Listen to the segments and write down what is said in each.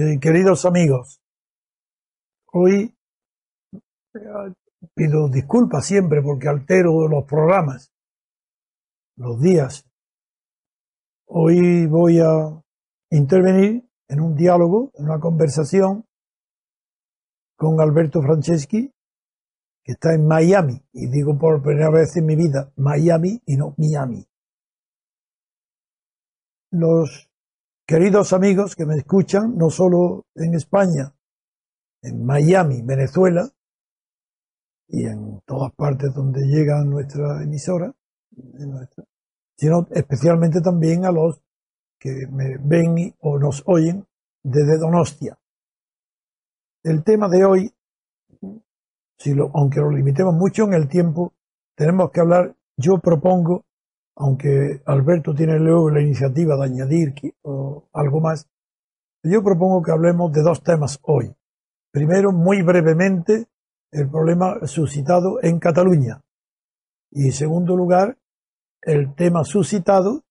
Eh, queridos amigos, hoy eh, pido disculpas siempre porque altero los programas, los días. Hoy voy a intervenir en un diálogo, en una conversación con Alberto Franceschi, que está en Miami, y digo por primera vez en mi vida Miami y no Miami. Los queridos amigos que me escuchan, no solo en España, en Miami, Venezuela, y en todas partes donde llega nuestra emisora, sino especialmente también a los que me ven o nos oyen desde Donostia. El tema de hoy, si lo, aunque lo limitemos mucho en el tiempo, tenemos que hablar, yo propongo aunque Alberto tiene luego la iniciativa de añadir algo más, yo propongo que hablemos de dos temas hoy. Primero, muy brevemente, el problema suscitado en Cataluña. Y en segundo lugar, el tema suscitado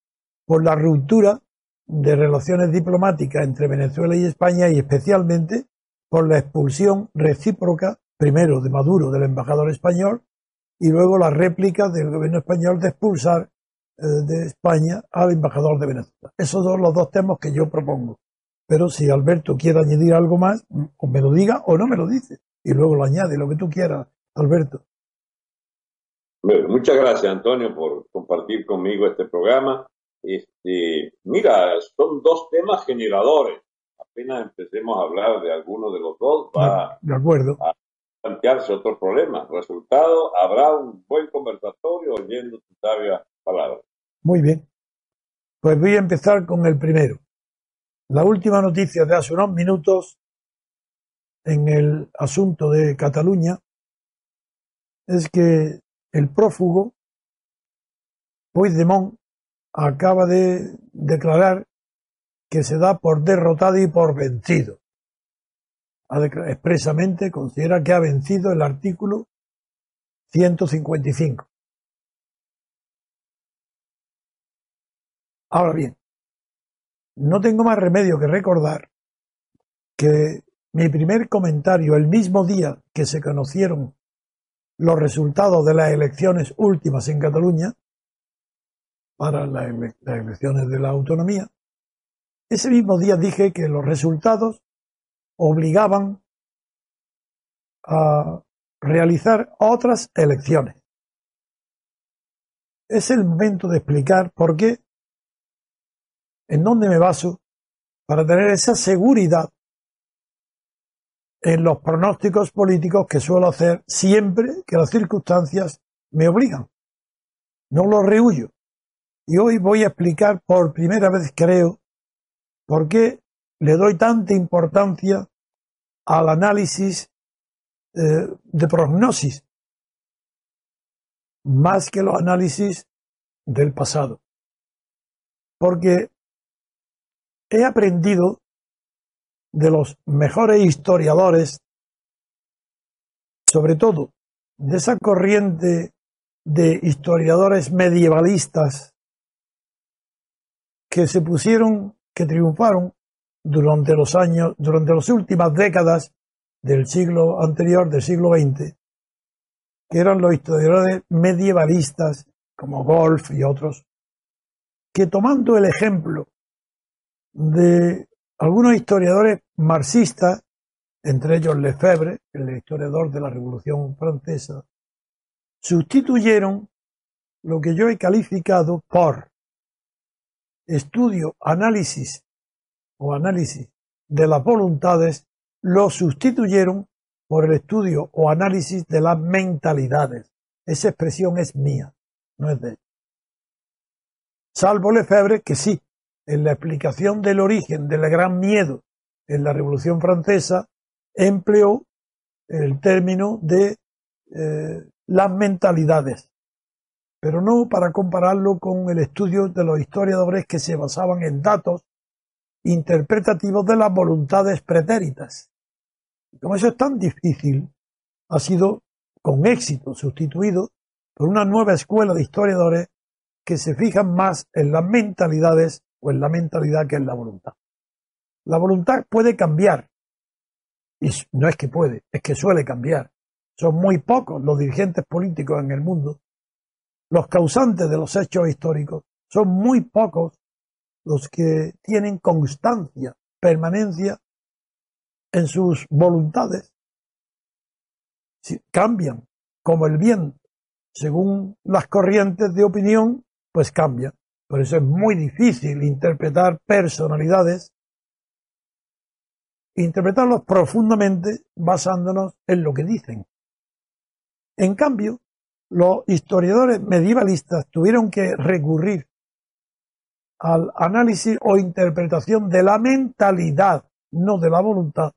por la ruptura de relaciones diplomáticas entre Venezuela y España y especialmente por la expulsión recíproca, primero de Maduro del embajador español y luego la réplica del gobierno español de expulsar de España al embajador de Venezuela. Esos son los dos temas que yo propongo. Pero si Alberto quiere añadir algo más, o me lo diga o no me lo dice. Y luego lo añade, lo que tú quieras, Alberto. muchas gracias, Antonio, por compartir conmigo este programa. Este, mira, son dos temas generadores. Apenas empecemos a hablar de alguno de los dos, va de acuerdo. a plantearse otro problema. Resultado, habrá un buen conversatorio oyendo tu sabia palabra. Muy bien. Pues voy a empezar con el primero. La última noticia de hace unos minutos en el asunto de Cataluña es que el prófugo Puigdemont acaba de declarar que se da por derrotado y por vencido. Expresamente considera que ha vencido el artículo 155. Ahora bien, no tengo más remedio que recordar que mi primer comentario el mismo día que se conocieron los resultados de las elecciones últimas en Cataluña, para las, elecciones de la autonomía, ese mismo día dije que los resultados obligaban a realizar otras elecciones. Es el momento de explicar por qué en dónde me baso para tener esa seguridad en los pronósticos políticos que suelo hacer siempre que las circunstancias me obligan. No lo rehuyo. Y hoy voy a explicar por primera vez, creo, por qué le doy tanta importancia al análisis eh, de prognosis, más que los análisis del pasado. Porque he aprendido de los mejores historiadores, sobre todo de esa corriente de historiadores medievalistas que se pusieron, que triunfaron durante los años, durante las últimas décadas del siglo anterior, del siglo XX, que eran los historiadores medievalistas como Wolf y otros, que tomando el ejemplo de algunos historiadores marxistas, entre ellos Lefebvre, el historiador de la Revolución Francesa, sustituyeron lo que yo he calificado por estudio, análisis o análisis de las voluntades, lo sustituyeron por el estudio o análisis de las mentalidades. Esa expresión es mía, no es de él. Salvo Lefebvre, que sí, en la explicación del origen del gran miedo en la Revolución Francesa empleó el término de eh, las mentalidades, pero no para compararlo con el estudio de los historiadores que se basaban en datos interpretativos de las voluntades pretéritas. Como eso es tan difícil, ha sido con éxito sustituido por una nueva escuela de historiadores que se fijan más en las mentalidades en la mentalidad que en la voluntad. La voluntad puede cambiar. Y no es que puede, es que suele cambiar. Son muy pocos los dirigentes políticos en el mundo. Los causantes de los hechos históricos son muy pocos los que tienen constancia, permanencia en sus voluntades. cambian como el viento, según las corrientes de opinión, pues cambian. Por eso es muy difícil interpretar personalidades, interpretarlos profundamente basándonos en lo que dicen. En cambio, los historiadores medievalistas tuvieron que recurrir al análisis o interpretación de la mentalidad, no de la voluntad,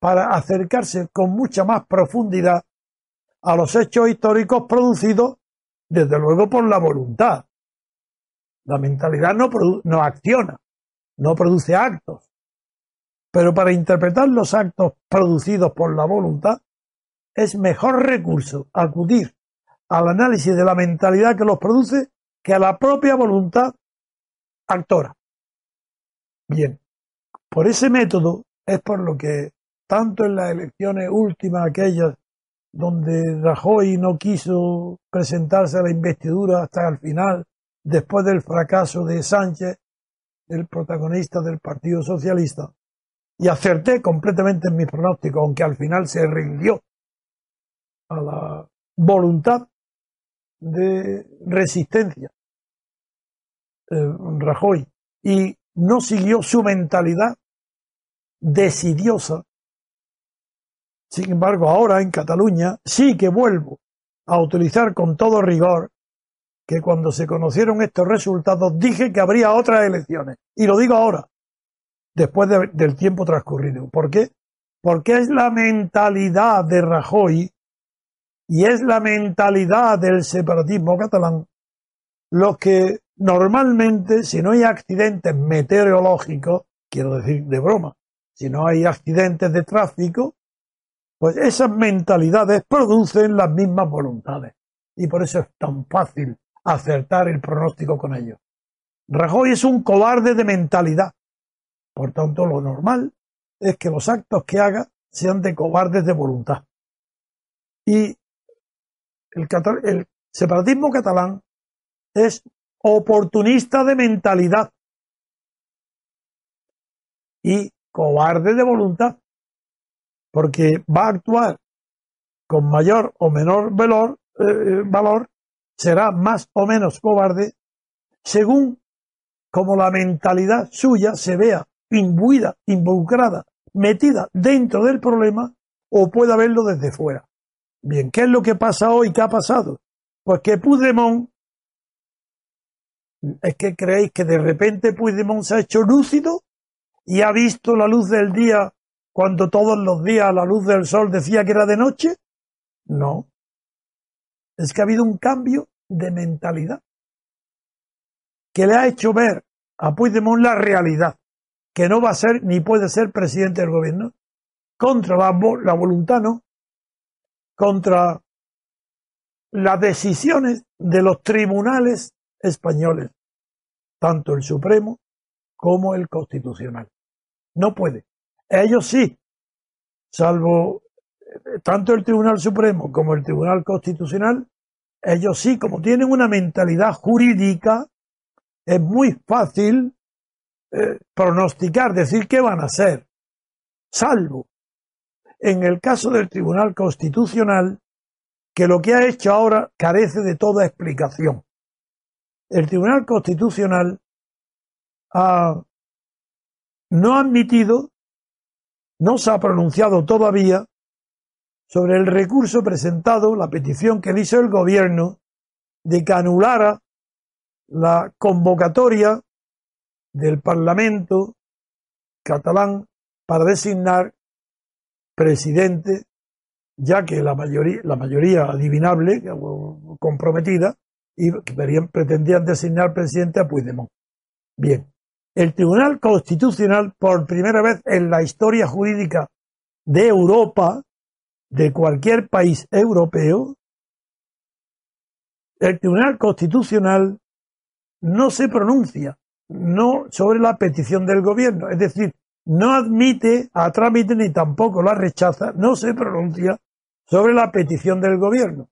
para acercarse con mucha más profundidad a los hechos históricos producidos, desde luego, por la voluntad. La mentalidad no, no acciona, no produce actos. Pero para interpretar los actos producidos por la voluntad, es mejor recurso acudir al análisis de la mentalidad que los produce que a la propia voluntad actora. Bien, por ese método es por lo que tanto en las elecciones últimas, aquellas donde Rajoy no quiso presentarse a la investidura hasta el final, después del fracaso de Sánchez, el protagonista del Partido Socialista, y acerté completamente en mi pronóstico, aunque al final se rindió a la voluntad de resistencia eh, Rajoy y no siguió su mentalidad decidiosa. Sin embargo, ahora en Cataluña sí que vuelvo a utilizar con todo rigor que cuando se conocieron estos resultados dije que habría otras elecciones. Y lo digo ahora, después del tiempo transcurrido. ¿Por qué? Porque es la mentalidad de Rajoy y es la mentalidad del separatismo catalán lo que normalmente, si no hay accidentes meteorológicos, quiero decir de broma, si no hay accidentes de tráfico, pues esas mentalidades producen las mismas voluntades. Y por eso es tan fácil acertar el pronóstico con ellos. Rajoy es un cobarde de mentalidad. Por tanto, lo normal es que los actos que haga sean de cobardes de voluntad. Y el, separatismo catalán es oportunista de mentalidad y cobarde de voluntad, porque va a actuar con mayor o menor valor, eh, valor será más o menos cobarde según como la mentalidad suya se vea imbuida, involucrada, metida dentro del problema o pueda verlo desde fuera. Bien, ¿qué es lo que pasa hoy? ¿Qué ha pasado? Pues que Puigdemont, es que creéis que de repente Puigdemont se ha hecho lúcido y ha visto la luz del día cuando todos los días la luz del sol decía que era de noche? No. Es que ha habido un cambio de mentalidad que le ha hecho ver a Puigdemont la realidad, que no va a ser ni puede ser presidente del gobierno, contra la, la voluntad no, contra las decisiones de los tribunales españoles, tanto el Supremo como el Constitucional. No puede. Ellos sí, salvo eh, tanto el Tribunal Supremo como el Tribunal Constitucional, ellos sí, como tienen una mentalidad jurídica, es muy fácil eh, pronosticar, decir qué van a hacer, salvo en el caso del Tribunal Constitucional, que lo que ha hecho ahora carece de toda explicación. El Tribunal Constitucional no ha admitido, no se ha pronunciado todavía sobre el recurso presentado, la petición que hizo el gobierno de que anulara la convocatoria del Parlamento catalán para designar presidente, ya que la mayoría, la mayoría adivinable, comprometida, y pretendían designar presidente a Puigdemont. Bien, el Tribunal Constitucional, por primera vez en la historia jurídica de Europa, de cualquier país europeo, el Tribunal Constitucional no se pronuncia no sobre la petición del gobierno, es decir, no admite a trámite ni tampoco la rechaza, no se pronuncia sobre la petición del gobierno.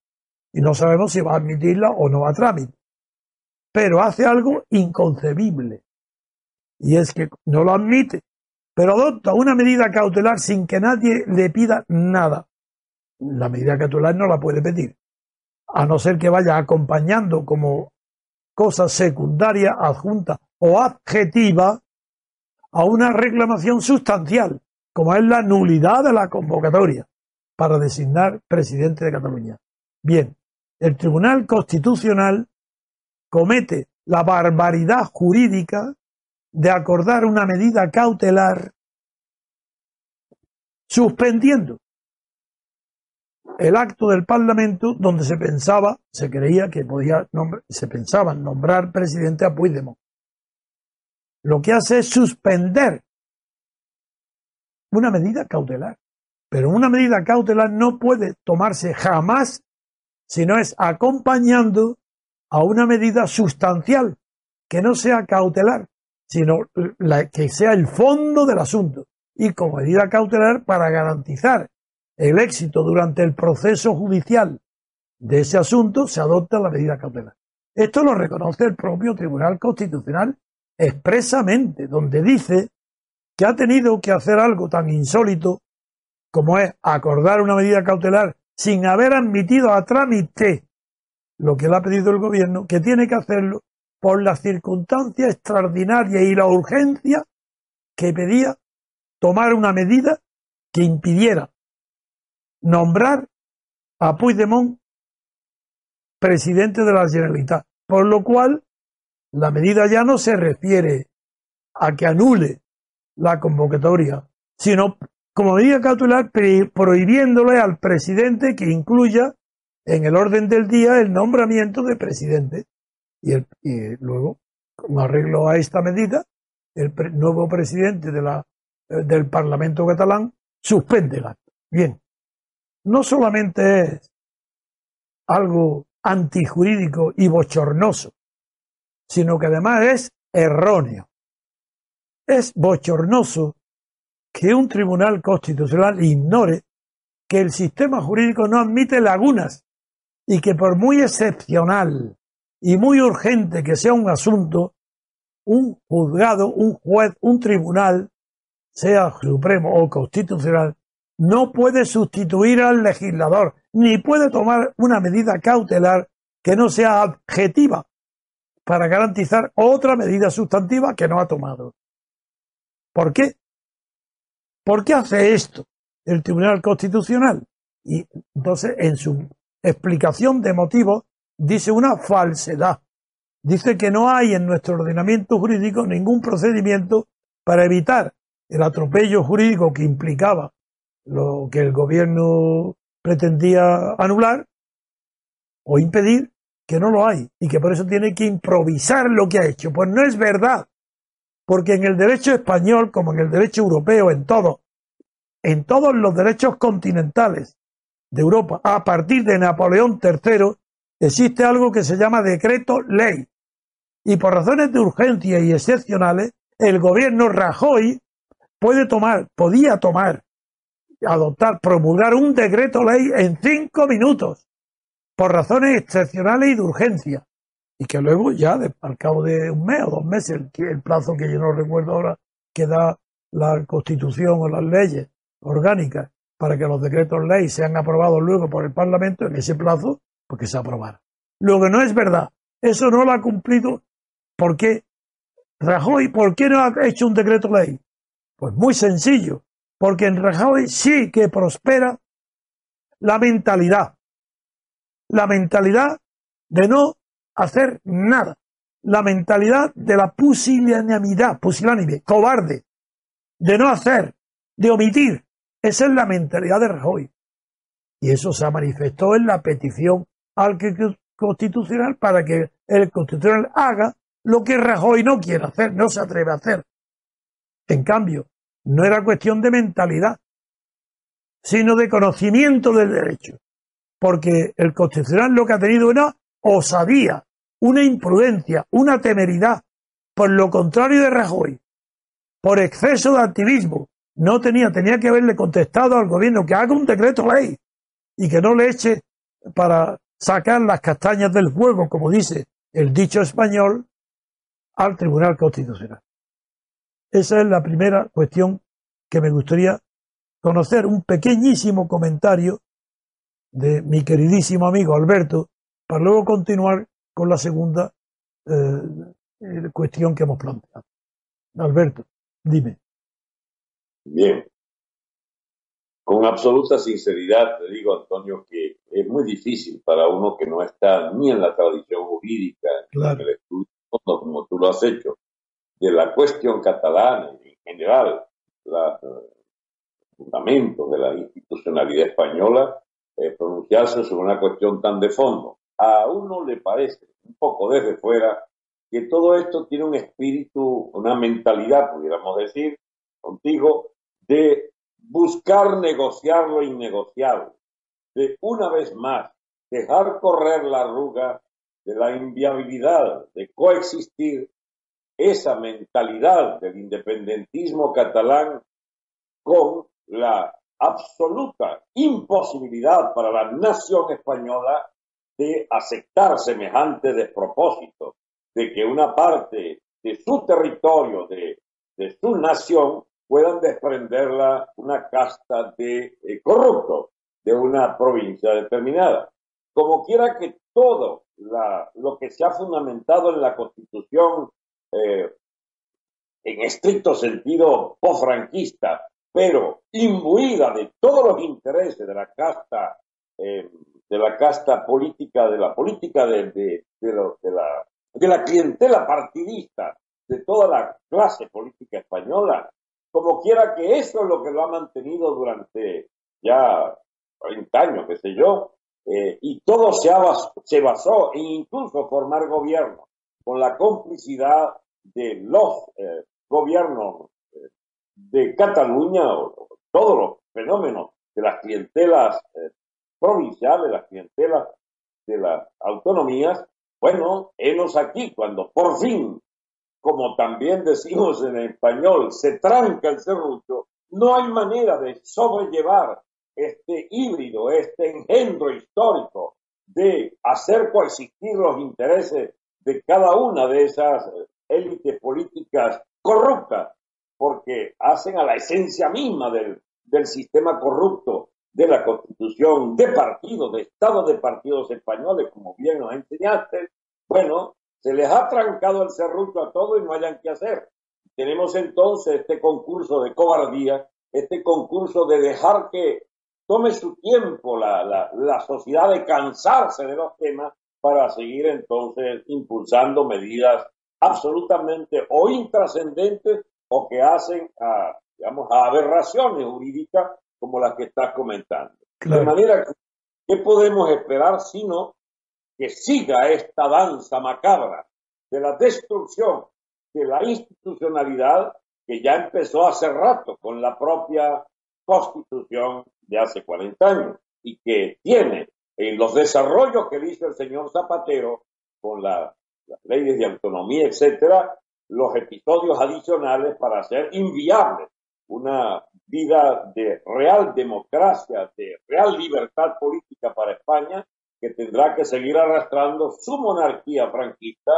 Y no sabemos si va a admitirla o no a trámite. Pero hace algo inconcebible. Y es que no lo admite, pero adopta una medida cautelar sin que nadie le pida nada. La medida cautelar no la puede pedir, a no ser que vaya acompañando como cosa secundaria, adjunta o adjetiva a una reclamación sustancial, como es la nulidad de la convocatoria para designar presidente de Cataluña. Bien, el Tribunal Constitucional comete la barbaridad jurídica de acordar una medida cautelar suspendiendo el acto del Parlamento donde se pensaba, se creía que podía, se pensaba nombrar presidente a Puigdemont. Lo que hace es suspender una medida cautelar. Pero una medida cautelar no puede tomarse jamás si no es acompañando a una medida sustancial, que no sea cautelar, sino la, que sea el fondo del asunto. Y como medida cautelar para garantizar el éxito durante el proceso judicial de ese asunto, se adopta la medida cautelar. Esto lo reconoce el propio Tribunal Constitucional expresamente, donde dice que ha tenido que hacer algo tan insólito como es acordar una medida cautelar sin haber admitido a trámite lo que le ha pedido el gobierno, que tiene que hacerlo por la circunstancia extraordinaria y la urgencia que pedía tomar una medida que impidiera nombrar a Puigdemont presidente de la Generalitat. Por lo cual, la medida ya no se refiere a que anule la convocatoria, sino como medida cautelar prohibiéndole al presidente que incluya en el orden del día el nombramiento de presidente. Y, luego, como arreglo a esta medida, el nuevo presidente de la, eh, del Parlamento catalán suspende el acto. Bien, no solamente es algo antijurídico y bochornoso, sino que además es erróneo. Es bochornoso que un tribunal constitucional ignore que el sistema jurídico no admite lagunas y que por muy excepcional y muy urgente que sea un asunto, un juzgado, un juez, un tribunal, sea supremo o constitucional, no puede sustituir al legislador, ni puede tomar una medida cautelar que no sea adjetiva para garantizar otra medida sustantiva que no ha tomado. ¿Por qué? ¿Por qué hace esto el Tribunal Constitucional? Y entonces, en su explicación de motivos, dice una falsedad. Dice que no hay en nuestro ordenamiento jurídico ningún procedimiento para evitar el atropello jurídico que implicaba lo que el gobierno pretendía anular o impedir, que no lo hay y que por eso tiene que improvisar lo que ha hecho. Pues no es verdad. Porque en el derecho español, como en el derecho europeo, en todo, en todos los derechos continentales de Europa, a partir de Napoleón III, existe algo que se llama decreto ley. Y por razones de urgencia y excepcionales, el gobierno Rajoy puede tomar, podía tomar, adoptar, promulgar un decreto ley en cinco minutos, por razones excepcionales y de urgencia y que luego ya al cabo de un mes o dos meses, el, plazo que yo no recuerdo ahora que da la Constitución o las leyes orgánicas para que los decretos ley sean aprobados luego por el Parlamento en ese plazo, porque se aprobara. Lo que no es verdad, eso no lo ha cumplido. ¿Por qué? Rajoy, ¿por qué no ha hecho un decreto ley? Pues muy sencillo, porque en Rajoy sí que prospera la mentalidad. La mentalidad de no hacer nada. La mentalidad de la pusilanimidad, pusilánime, cobarde, de no hacer, de omitir. Esa es la mentalidad de Rajoy. Y eso se manifestó en la petición al Constitucional para que el Constitucional haga lo que Rajoy no quiere hacer, no se atreve a hacer. En cambio, no era cuestión de mentalidad, sino de conocimiento del derecho. Porque el Constitucional lo que ha tenido una osadía, una imprudencia, una temeridad, por lo contrario de Rajoy, por exceso de activismo. No tenía, tenía que haberle contestado al gobierno que haga un decreto ley y que no le eche para sacar las castañas del fuego, como dice el dicho español, al Tribunal Constitucional. Esa es la primera cuestión que me gustaría conocer, un pequeñísimo comentario de mi queridísimo amigo Alberto, para luego continuar con la segunda eh, cuestión que hemos planteado. Alberto, dime. Bien. Con absoluta sinceridad te digo, Antonio, que es muy difícil para uno que no está ni en la tradición jurídica, ni en el estudio, como tú lo has hecho, de la cuestión catalana en general, los fundamentos de la institucionalidad española, eh, pronunciarse sobre una cuestión tan de fondo. A uno le parece, un poco desde fuera, que todo esto tiene un espíritu, una mentalidad, pudiéramos decir, contigo, de buscar negociar lo innegociable, de una vez más dejar correr la arruga de la inviabilidad de coexistir esa mentalidad del independentismo catalán con la absoluta imposibilidad para la nación española de aceptar semejante despropósito, de que una parte de su territorio, de, su nación, puedan desprenderla una casta de eh, corruptos de una provincia determinada. Como quiera que todo lo que se ha fundamentado en la Constitución eh, en estricto sentido post-franquista, pero imbuida de todos los intereses de la casta, eh, de la casta política, de la política de, de, la, de la clientela partidista, de toda la clase política española, como quiera que eso es lo que lo ha mantenido durante ya 40 años, qué sé yo, eh, y todo se, se basó en incluso formar gobierno con la complicidad de los eh, gobiernos eh, de Cataluña, o, todos los fenómenos de las clientelas eh, provinciales, las clientelas de las autonomías, bueno, enos aquí cuando por fin, como también decimos en español, se tranca el serrucho, no hay manera de sobrellevar este híbrido, este engendro histórico de hacer coexistir los intereses de cada una de esas élites políticas corruptas, porque hacen a la esencia misma del, del sistema corrupto de la constitución de partidos, de estado de partidos españoles, como bien nos enseñaste, bueno, se les ha trancado el serrucho a todo y no hayan que hacer. Tenemos entonces este concurso de cobardía, este concurso de dejar que tome su tiempo la, la, la sociedad de cansarse de los temas para seguir entonces impulsando medidas absolutamente o intrascendentes o que hacen a, digamos, a aberraciones jurídicas como las que estás comentando. De manera que, ¿qué podemos esperar sino que siga esta danza macabra de la destrucción de la institucionalidad que ya empezó hace rato con la propia constitución de hace 40 años y que tiene en los desarrollos que hizo el señor Zapatero con la, las leyes de autonomía, etcétera, los episodios adicionales para hacer inviable una vida de real democracia, de real libertad política para España, que tendrá que seguir arrastrando su monarquía franquista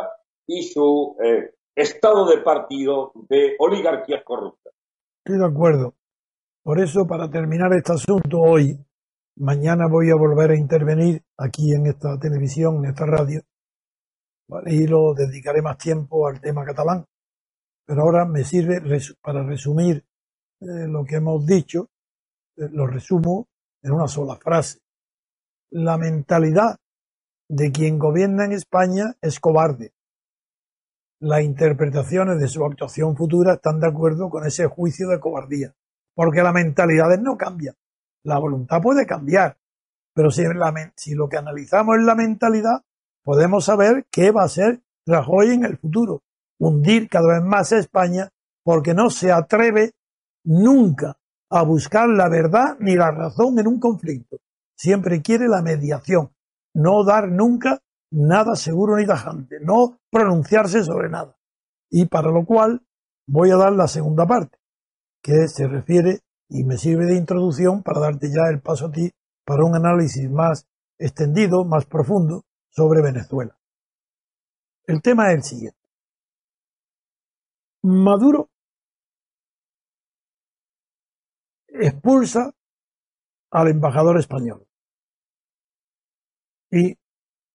y su eh, estado de partido de oligarquías corruptas. Estoy de acuerdo. Por eso, para terminar este asunto hoy, mañana voy a volver a intervenir aquí en esta televisión, en esta radio, y lo dedicaré más tiempo al tema catalán. Pero ahora me sirve para resumir eh, lo que hemos dicho, eh, lo resumo en una sola frase. La mentalidad de quien gobierna en España es cobarde. Las interpretaciones de su actuación futura están de acuerdo con ese juicio de cobardía. porque la mentalidad no cambia. La voluntad puede cambiar, pero si lo que analizamos es la mentalidad, podemos saber qué va a ser Rajoy en el futuro. Hundir cada vez más a España porque no se atreve nunca a buscar la verdad ni la razón en un conflicto. Siempre quiere la mediación, no dar nunca nada seguro ni tajante, no pronunciarse sobre nada. Y para lo cual voy a dar la segunda parte, que se refiere y me sirve de introducción para darte ya el paso a ti para un análisis más extendido, más profundo sobre Venezuela. El tema es el siguiente. Maduro expulsa al embajador español y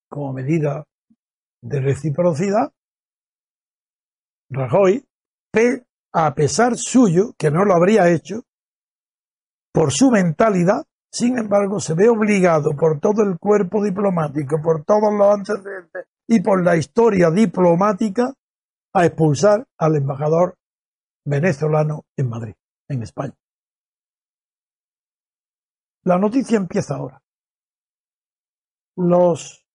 como medida de reciprocidad, Rajoy, a pesar suyo, que no lo habría hecho, por su mentalidad, sin embargo, se ve obligado por todo el cuerpo diplomático, por todos los antecedentes y por la historia diplomática a expulsar al embajador venezolano en Madrid, en España. La noticia empieza ahora. Los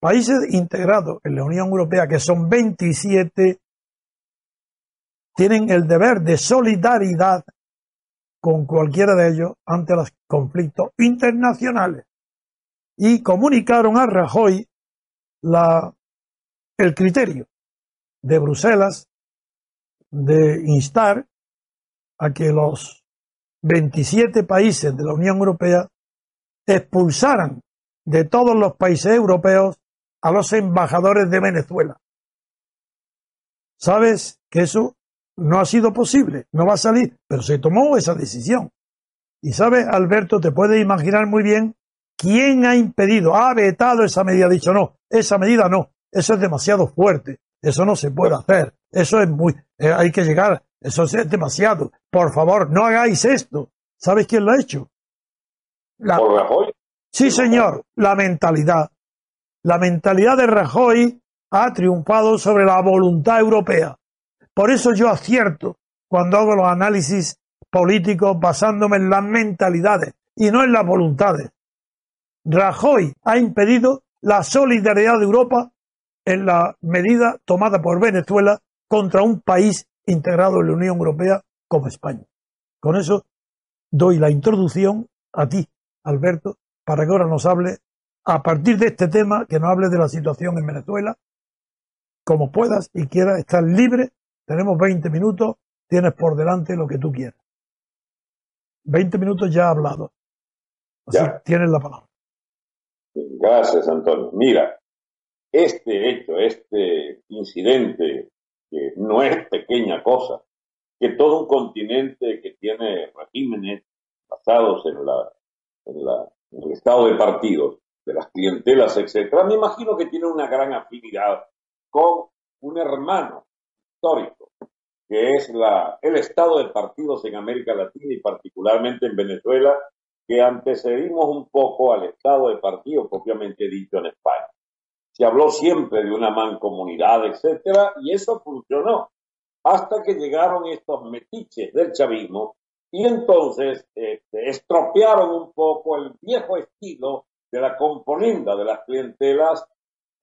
países integrados en la Unión Europea, que son 27, tienen el deber de solidaridad con cualquiera de ellos ante los conflictos internacionales y comunicaron a Rajoy la, el criterio de Bruselas de instar a que los 27 países de la Unión Europea expulsaran de todos los países europeos a los embajadores de Venezuela. ¿Sabes que eso no ha sido posible, no va a salir, pero se tomó esa decisión. Y sabes, Alberto, te puedes imaginar muy bien quién ha impedido, ha vetado esa medida, ha dicho no, esa medida no, eso es demasiado fuerte, eso no se puede hacer, eso es muy, eh, hay que llegar, eso es demasiado, por favor, no hagáis esto. ¿Sabes quién lo ha hecho? La... ¿Por Rajoy? Sí, señor, la mentalidad. La mentalidad de Rajoy ha triunfado sobre la voluntad europea. Por eso yo acierto cuando hago los análisis políticos basándome en las mentalidades y no en las voluntades. Rajoy ha impedido la solidaridad de Europa en la medida tomada por Venezuela contra un país integrado en la Unión Europea como España. Con eso doy la introducción a ti, Alberto, para que ahora nos hable, a partir de este tema, que nos hable de la situación en Venezuela, como puedas y quieras estar libre tenemos 20 minutos, tienes por delante lo que tú quieras. 20 minutos ya hablado. Así ya. tienes la palabra. Gracias, Antonio. Mira, este hecho, este incidente, que no es pequeña cosa, que todo un continente que tiene regímenes basados en, la, en, la, en el estado de partidos, de las clientelas, etcétera, me imagino que tiene una gran afinidad con un hermano histórico, que es la, el estado de partidos en América Latina y particularmente en Venezuela, que antecedimos un poco al estado de partidos propiamente dicho en España. Se habló siempre de una mancomunidad, etcétera, y eso funcionó hasta que llegaron estos metiches del chavismo y entonces este, estropearon un poco el viejo estilo de la componenda de las clientelas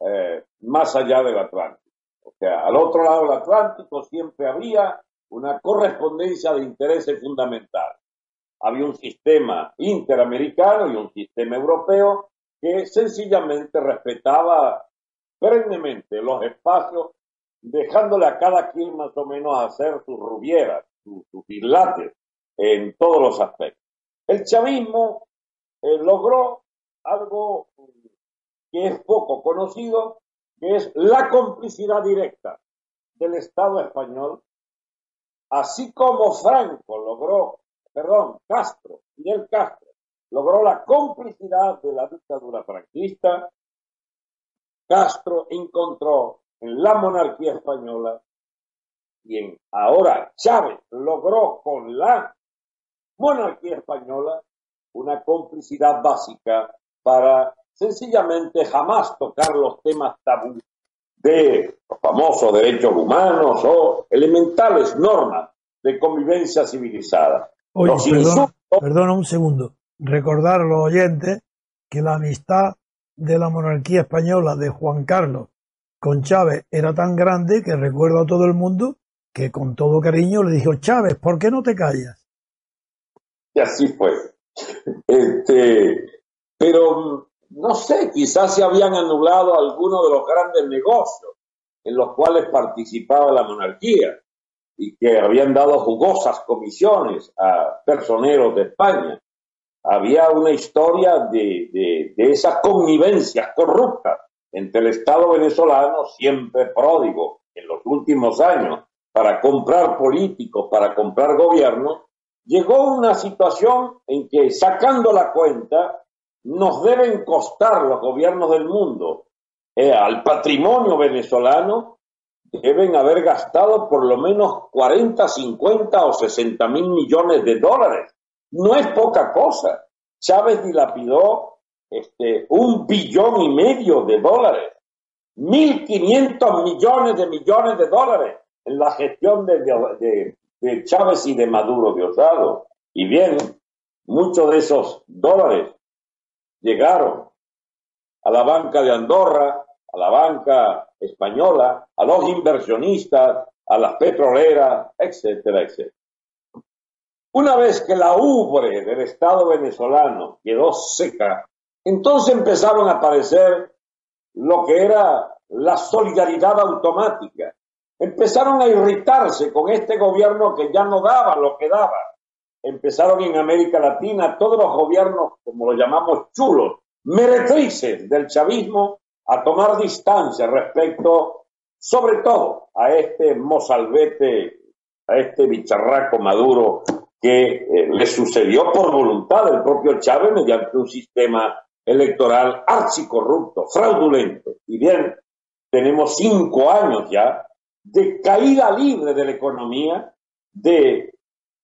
eh, más allá del Atlántico. O sea, al otro lado del Atlántico siempre había una correspondencia de intereses fundamentales. Había un sistema interamericano y un sistema europeo que sencillamente respetaba perennemente los espacios, dejándole a cada quien más o menos hacer sus rubieras, sus, sus en todos los aspectos. El chavismo eh, logró algo que es poco conocido, que es la complicidad directa del Estado español, así como Franco logró, perdón, Castro, Fidel Castro, logró la complicidad de la dictadura franquista, Castro encontró en la monarquía española y en ahora Chávez logró con la monarquía española una complicidad básica para sencillamente jamás tocar los temas tabú de los famosos derechos humanos o elementales normas de convivencia civilizada. Oye, perdona, un segundo. Recordar a los oyentes que la amistad de la monarquía española de Juan Carlos con Chávez era tan grande que recuerdo a todo el mundo que con todo cariño le dijo, Chávez, ¿por qué no te callas? Y así fue. Este, pero no sé, quizás se habían anulado algunos de los grandes negocios en los cuales participaba la monarquía y que habían dado jugosas comisiones a personeros de España. Había una historia de, de, de esas connivencias corruptas entre el Estado venezolano, siempre pródigo en los últimos años, para comprar políticos, para comprar gobiernos, llegó una situación en que, sacando la cuenta, nos deben costar los gobiernos del mundo eh, al patrimonio venezolano deben haber gastado por lo menos 40, 50 o 60 mil millones de dólares. No es poca cosa. Chávez dilapidó este, un billón y medio de dólares, 1.500 millones de millones de dólares en la gestión de, de, de Chávez y de Maduro Diosdado. Y bien, muchos de esos dólares llegaron a la banca de Andorra, a la banca española, a los inversionistas, a las petroleras, etcétera, etcétera. Una vez que la ubre del Estado venezolano quedó seca, entonces empezaron a aparecer lo que era la solidaridad automática. Empezaron a irritarse con este gobierno que ya no daba lo que daba. Empezaron en América Latina todos los gobiernos, como lo llamamos chulos, meretrices del chavismo, a tomar distancia respecto, sobre todo, a este mozalbete, a este bicharraco maduro que eh, le sucedió por voluntad del propio Chávez mediante un sistema electoral archicorrupto, fraudulento. Y bien, tenemos cinco años ya de caída libre de la economía, de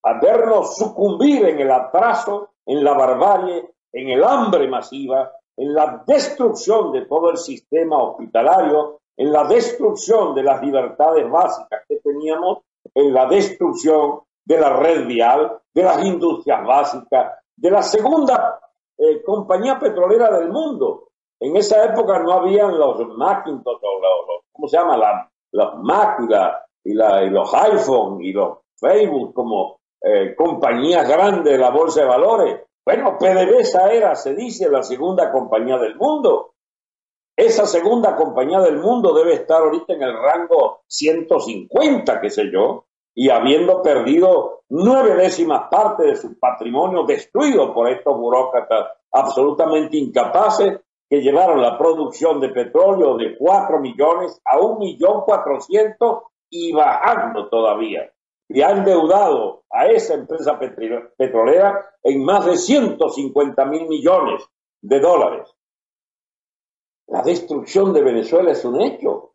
habernos sucumbir en el atraso, en la barbarie, en el hambre masiva, en la destrucción de todo el sistema hospitalario, en la destrucción de las libertades básicas que teníamos, en la destrucción de la red vial, de las industrias básicas, de la segunda eh, compañía petrolera del mundo. En esa época no habían los Macintosh, los, ¿cómo se llama? La, los Mac y, los iPhone y los Facebook como eh, compañías grandes de la bolsa de valores. Bueno, PDVSA era, se dice, la segunda compañía del mundo. Esa segunda compañía del mundo debe estar ahorita en el rango 150, qué sé yo, y habiendo perdido nueve décimas partes de su patrimonio destruido por estos burócratas absolutamente incapaces que llevaron la producción de petróleo de 4 millones a un millón cuatrocientos y bajando todavía y ha endeudado a esa empresa petrolera en más de 150 mil millones de dólares. La destrucción de Venezuela es un hecho.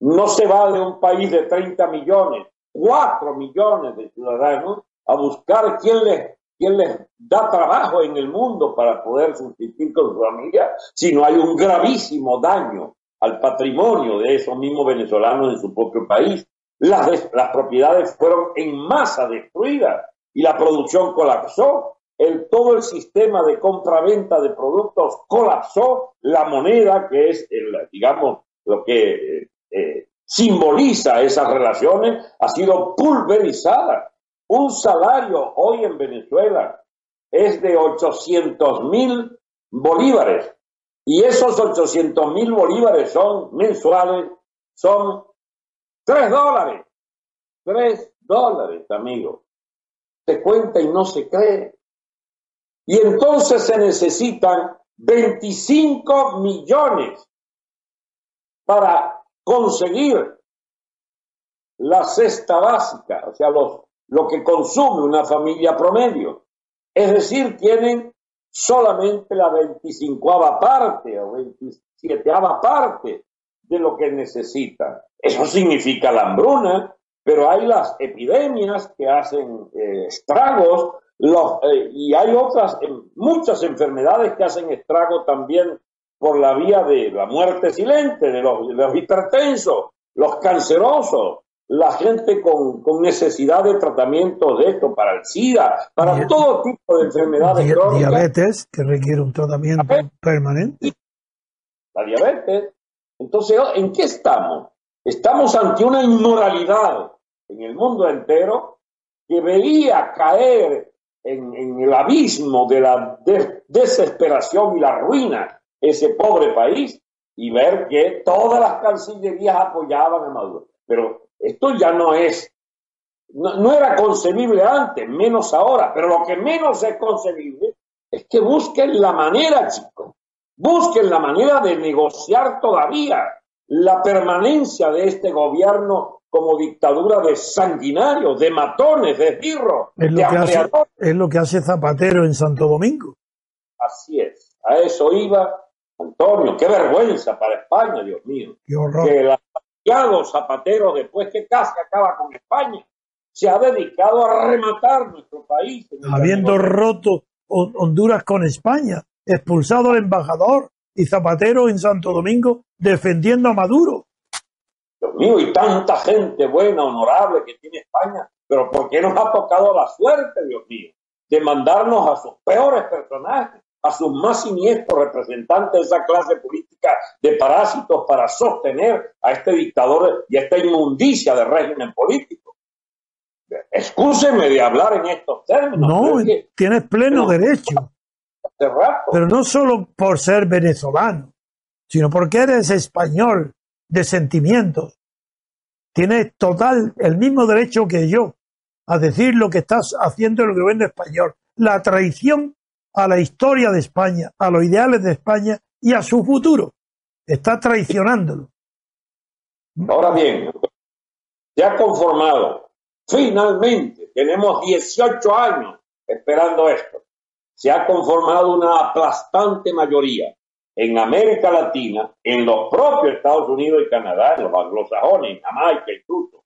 No se va de un país de 30 millones, 4 millones de ciudadanos a buscar quién les, les da trabajo en el mundo para poder subsistir con su familia, si no hay un gravísimo daño al patrimonio de esos mismos venezolanos en su propio país las, las propiedades fueron en masa destruidas y la producción colapsó. El, todo el sistema de compra-venta de productos colapsó. La moneda, que es, el, digamos, lo que eh, eh, simboliza esas relaciones, ha sido pulverizada. Un salario hoy en Venezuela es de 800 mil bolívares. Y esos 800 mil bolívares son mensuales, son Tres dólares. Tres dólares, amigo. Se cuenta y no se cree. Y entonces se necesitan 25 millones para conseguir la cesta básica, o sea, los, lo que consume una familia promedio. Es decir, tienen solamente la 25 parte o 27 parte de lo que necesitan. Eso significa la hambruna, pero hay las epidemias que hacen eh, estragos eh, y hay otras, muchas enfermedades que hacen estragos también por la vía de la muerte silente, de los, hipertensos, los cancerosos, la gente con, necesidad de tratamiento de esto, para el SIDA, para todo tipo de enfermedades Diabetes, que requiere un tratamiento permanente. La diabetes. Entonces, ¿en qué estamos? Estamos ante una inmoralidad en el mundo entero que veía caer en, el abismo de la desesperación y la ruina ese pobre país y ver que todas las cancillerías apoyaban a Maduro. Pero esto ya no es, no, era concebible antes, menos ahora, pero lo que menos es concebible es que busquen la manera, chicos, busquen la manera de negociar todavía la permanencia de este gobierno como dictadura de sanguinarios, de matones, de birros, es de hace, Es lo que hace Zapatero en Santo Domingo. Así es, a eso iba Antonio, qué vergüenza para España, Dios mío. Qué horror. Que el asociado Zapatero, después que casi acaba con España, se ha dedicado a rematar nuestro país. Habiendo roto Honduras con España, expulsado al embajador y Zapatero en Santo Domingo defendiendo a Maduro. Dios mío, y tanta gente buena, honorable que tiene España, pero ¿por qué nos ha tocado la suerte, Dios mío, de mandarnos a sus peores personajes? a sus más siniestros representantes de esa clase política de parásitos para sostener a este dictador y a esta inmundicia de régimen político. Excúseme de hablar en estos términos. No, tienes pleno derecho. Pero no solo por ser venezolano, sino porque eres español de sentimientos. Tienes total el mismo derecho que yo a decir lo que estás haciendo el gobierno español. La traición a la historia de España, a los ideales de España y a su futuro. Está traicionándolo. Ahora bien, ha conformado. Finalmente, tenemos 18 años esperando esto. Se ha conformado una aplastante mayoría en América Latina, en los propios Estados Unidos y Canadá, en los anglosajones, en Jamaica incluso,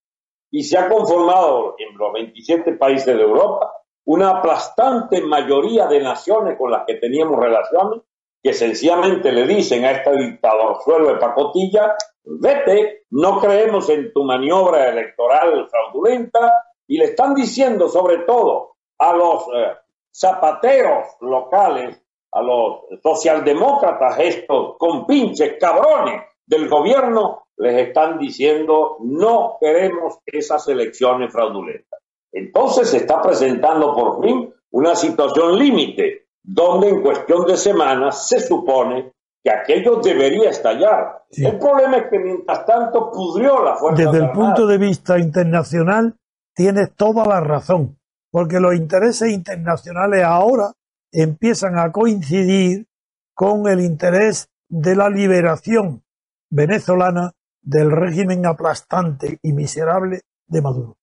y se ha conformado en los 27 países de Europa una aplastante mayoría de naciones con las que teníamos relaciones que sencillamente le dicen a este dictador suelo de pacotilla, vete, no creemos en tu maniobra electoral fraudulenta, y le están diciendo sobre todo a los eh, zapateros locales, a los socialdemócratas, estos compinches cabrones del gobierno, les están diciendo no queremos esas elecciones fraudulentas. Entonces se está presentando por fin una situación límite, donde en cuestión de semanas se supone que aquello debería estallar. El problema es que mientras tanto pudrió la fuerza. Desde el punto de vista internacional, tienes toda la razón, porque los intereses internacionales ahora empiezan a coincidir con el interés de la liberación venezolana del régimen aplastante y miserable de Maduro.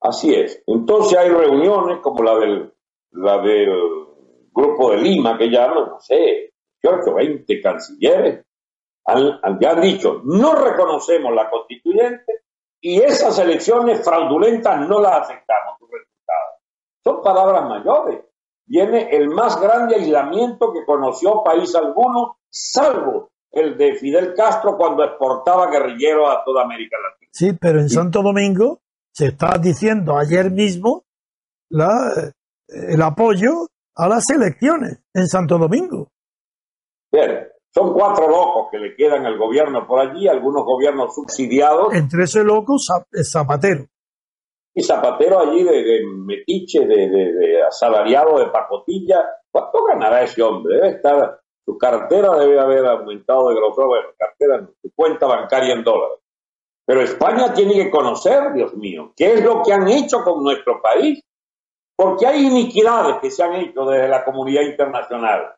Así es. Entonces hay reuniones como la del, Grupo de Lima, que llaman, no sé, 18, 20 cancilleres, han, ya han dicho, no reconocemos la constituyente y esas elecciones fraudulentas no las aceptamos, Son palabras mayores. Viene el más grande aislamiento que conoció país alguno, salvo el de Fidel Castro cuando exportaba guerrilleros a toda América Latina. Sí, pero en Santo Domingo se está diciendo ayer mismo la, el apoyo a las elecciones en Santo Domingo. Bien, son cuatro locos que le quedan al gobierno por allí, algunos gobiernos subsidiados. Entre ese loco, Zapatero. Y Zapatero allí de, metiche, de, de, asalariado, de pacotilla. ¿Cuánto ganará ese hombre? Debe estar, su cartera debe haber aumentado de grosor, bueno, cartera, su cuenta bancaria en dólares. Pero España tiene que conocer, Dios mío, qué es lo que han hecho con nuestro país, porque hay iniquidades que se han hecho desde la comunidad internacional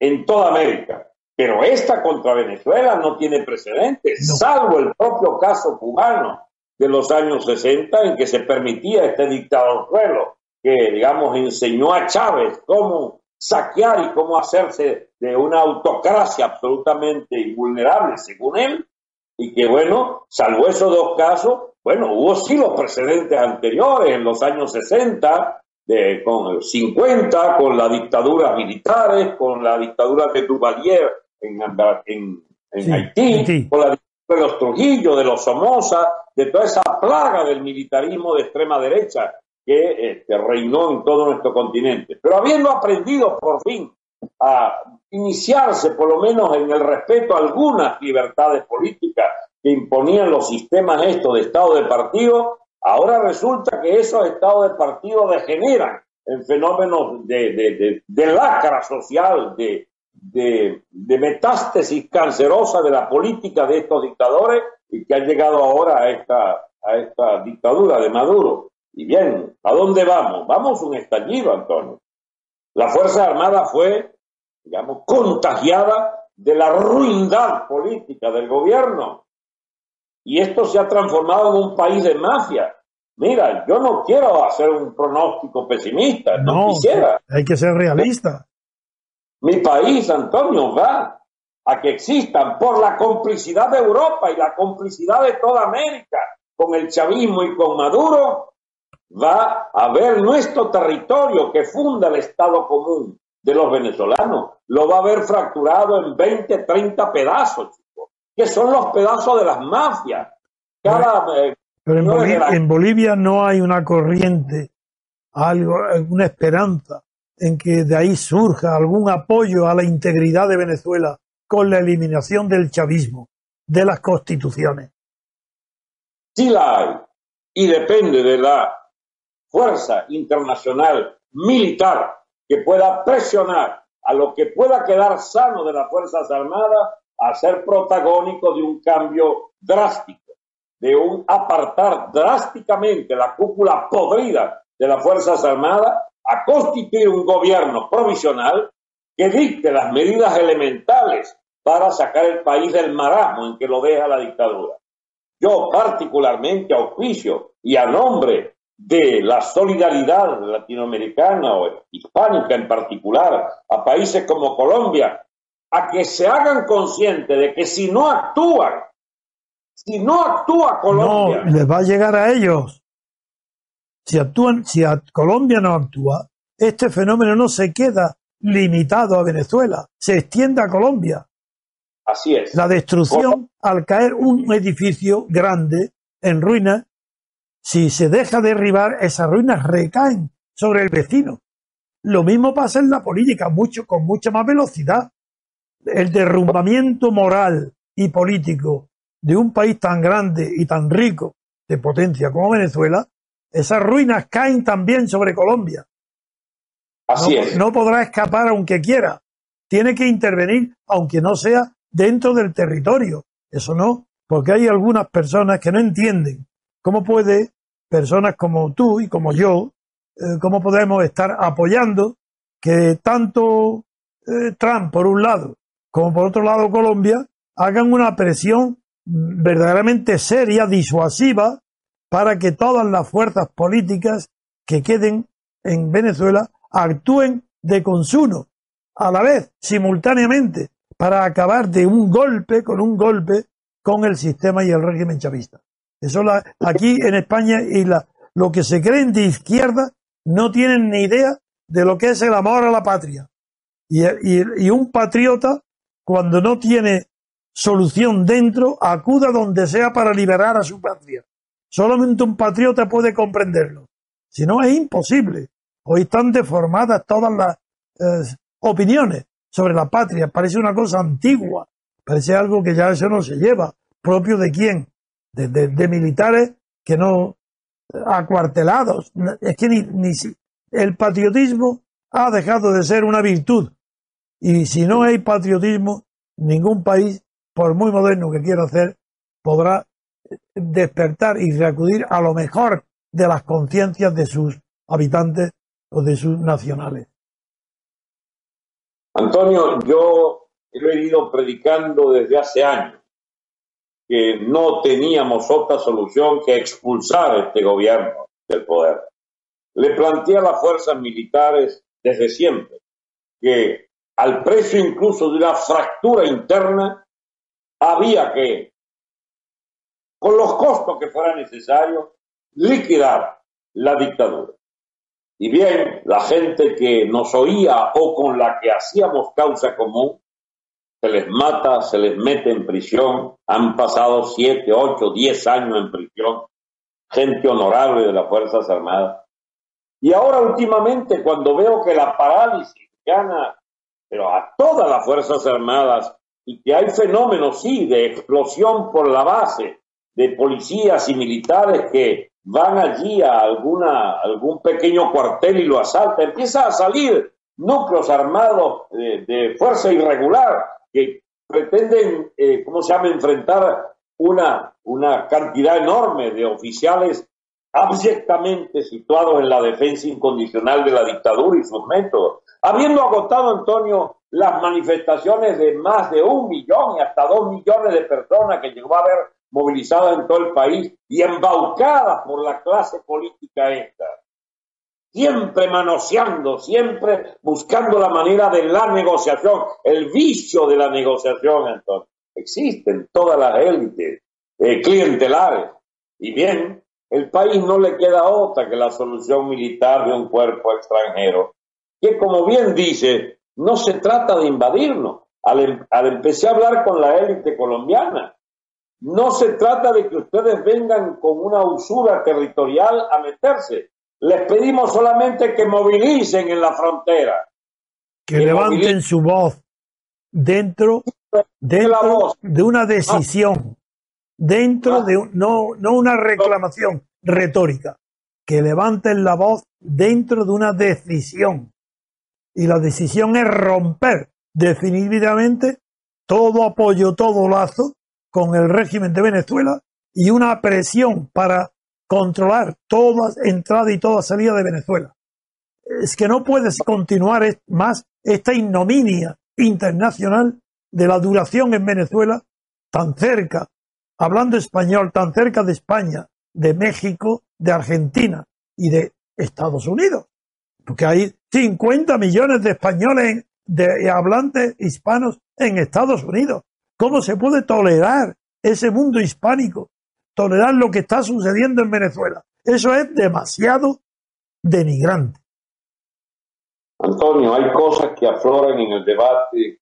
en toda América. Pero esta contra Venezuela no tiene precedentes, salvo el propio caso cubano de los años 60 en que se permitía este dictador suelo que, digamos, enseñó a Chávez cómo saquear y cómo hacerse de una autocracia absolutamente invulnerable, según él, y que bueno, salvo esos dos casos, bueno, hubo sí los precedentes anteriores en los años 60, de, con 50, con la dictadura militares, con la dictadura de Duvalier en, en, Haití, con la de los Trujillo, de los Somoza, de toda esa plaga del militarismo de extrema derecha que este, reinó en todo nuestro continente. Pero habiendo aprendido por fin a iniciarse por lo menos en el respeto a algunas libertades políticas que imponían los sistemas estos de Estado de partido, ahora resulta que esos estados de partido degeneran en fenómenos de, de, lacra social, de, de, metástasis cancerosa de la política de estos dictadores y que han llegado ahora a esta, a esta dictadura de Maduro. Y bien, ¿a dónde vamos? Vamos a un estallido, Antonio. La Fuerza Armada fue, digamos, contagiada de la ruindad política del gobierno. Y esto se ha transformado en un país de mafia. Mira, yo no quiero hacer un pronóstico pesimista, no, quisiera. Hay que ser realista. Mi país, Antonio, va a que existan por la complicidad de Europa y la complicidad de toda América con el chavismo y con Maduro, va a ver nuestro territorio que funda el Estado común de los venezolanos, lo va a ver fracturado en 20, 30 pedazos, chicos, que son los pedazos de las mafias. Cada, eh, Pero en Bolivia, no hay una corriente, algo, una esperanza en que de ahí surja algún apoyo a la integridad de Venezuela con la eliminación del chavismo, de las constituciones. Sí la hay, y depende de la fuerza internacional militar que pueda presionar a lo que pueda quedar sano de las Fuerzas Armadas a ser protagónico de un cambio drástico, de un apartar drásticamente la cúpula podrida de las Fuerzas Armadas a constituir un gobierno provisional que dicte las medidas elementales para sacar el país del marasmo en que lo deja la dictadura. Yo particularmente auspicio y a nombre de la solidaridad latinoamericana o hispánica en particular, a países como Colombia, a que se hagan conscientes de que si no actúan, si no actúa Colombia... No, les va a llegar a ellos. Si, actúan, si Colombia no actúa, este fenómeno no se queda limitado a Venezuela, se extiende a Colombia. Así es. La destrucción al caer un edificio grande en ruinas, si se deja derribar, esas ruinas recaen sobre el vecino. Lo mismo pasa en la política, mucho, con mucha más velocidad. El derrumbamiento moral y político de un país tan grande y tan rico de potencia como Venezuela esas ruinas caen también sobre Colombia. Así no, es. No podrá escapar aunque quiera. Tiene que intervenir aunque no sea dentro del territorio. Eso no, porque hay algunas personas que no entienden cómo puede personas como tú y como yo, eh, cómo podemos estar apoyando que tanto eh, Trump por un lado como por otro lado Colombia hagan una presión verdaderamente seria, disuasiva, para que todas las fuerzas políticas que queden en Venezuela actúen de consumo a la vez, simultáneamente, para acabar de un golpe con un golpe con el sistema y el régimen chavista. Eso la, aquí en España y la, lo que se creen de izquierda no tienen ni idea de lo que es el amor a la patria. Y un patriota, cuando no tiene solución dentro, acuda donde sea para liberar a su patria. Solamente un patriota puede comprenderlo. Si no, es imposible. Hoy están deformadas todas las eh, opiniones sobre la patria. Parece una cosa antigua. Parece algo que ya eso no se lleva. ¿Propio de quién? De, militares que no acuartelados. Es que ni, ni el patriotismo ha dejado de ser una virtud. Y si no hay patriotismo, ningún país, por muy moderno que quiera hacer, podrá despertar y reacudir a lo mejor de las conciencias de sus habitantes o de sus nacionales. Antonio, yo he venido predicando desde hace años que no teníamos otra solución que expulsar este gobierno del poder. Le planteé a las fuerzas militares desde siempre que al precio incluso de una fractura interna había que con los costos que fuera necesario, liquidar la dictadura. Y bien, la gente que nos oía o con la que hacíamos causa común, se les mata, se les mete en prisión, han pasado siete, ocho, diez años en prisión, gente honorable de las Fuerzas Armadas. Y ahora últimamente, cuando veo que la parálisis gana, pero a todas las Fuerzas Armadas, y que hay fenómenos, sí, de explosión por la base, de policías y militares que van allí a alguna, algún pequeño cuartel y lo asaltan, empieza a salir núcleos armados de, fuerza irregular que pretenden, eh, ¿cómo se llama?, enfrentar una, una cantidad enorme de oficiales abyectamente situados en la defensa incondicional de la dictadura y sus métodos. Habiendo agotado, Antonio, las manifestaciones de más de un millón y hasta dos millones de personas que llegó a haber movilizadas en todo el país y embaucadas por la clase política esta, siempre manoseando, siempre buscando la manera de la negociación, el vicio de la negociación, entonces. Existen todas las élites eh, clientelares. Y bien, el país no le queda otra que la solución militar de un cuerpo extranjero, que como bien dice, no se trata de invadirnos. Al, em, al empecé a hablar con la élite colombiana, no se trata de que ustedes vengan con una usura territorial a meterse. Les pedimos solamente que movilicen en la frontera. Que, levanten su voz dentro, dentro de una decisión, dentro ah. de no, no una reclamación retórica, que levanten la voz dentro de una decisión. Y la decisión es romper definitivamente todo apoyo, todo lazo con el régimen de Venezuela y una presión para controlar toda entrada y toda salida de Venezuela. Es que no puedes continuar más esta ignominia internacional de la duración en Venezuela tan cerca, hablando español, tan cerca de España, de México, de Argentina y de Estados Unidos. Porque hay 50 millones de españoles de hablantes hispanos en Estados Unidos. ¿Cómo se puede tolerar ese mundo hispánico? Tolerar lo que está sucediendo en Venezuela. Eso es demasiado denigrante. Antonio, hay cosas que afloran en el debate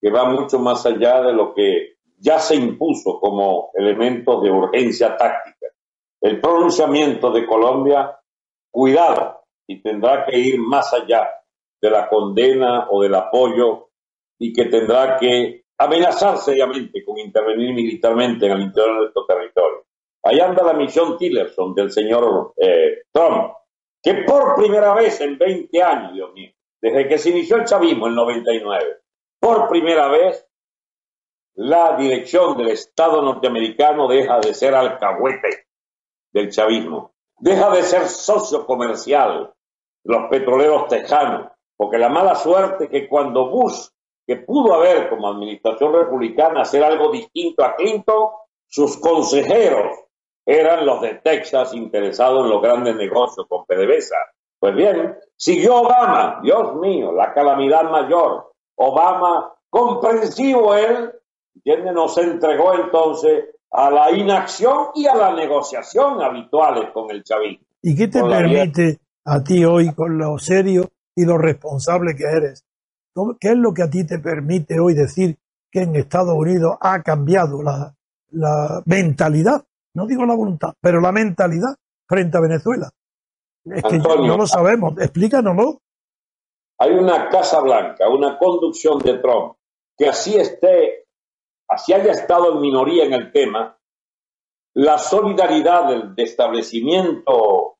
que van mucho más allá de lo que ya se impuso como elementos de urgencia táctica. El pronunciamiento de Colombia, cuidado, y tendrá que ir más allá de la condena o del apoyo y que tendrá que amenazar seriamente con intervenir militarmente en el interior de nuestro territorio. Ahí anda la misión Tillerson del señor eh, Trump, que por primera vez en 20 años, Dios mío, desde que se inició el chavismo en 99, por primera vez la dirección del Estado norteamericano deja de ser alcahuete del chavismo, deja de ser socio comercial de los petroleros tejanos, porque la mala suerte que cuando Bush que pudo haber como administración republicana hacer algo distinto a Clinton, sus consejeros eran los de Texas interesados en los grandes negocios con PDVSA. Pues bien, siguió Obama, Dios mío, la calamidad mayor. Obama, comprensivo él, ¿entiende? Nos entregó entonces a la inacción y a la negociación habituales con el chavismo. ¿Y qué te permite a ti hoy, con lo serio y lo responsable que eres, ¿Qué es lo que a ti te permite hoy decir que en Estados Unidos ha cambiado la, mentalidad? No digo la voluntad, pero la mentalidad frente a Venezuela. Es que no lo sabemos. Explícanoslo. Hay una Casa Blanca, una conducción de Trump, que así esté, así haya estado en minoría en el tema, la solidaridad del establecimiento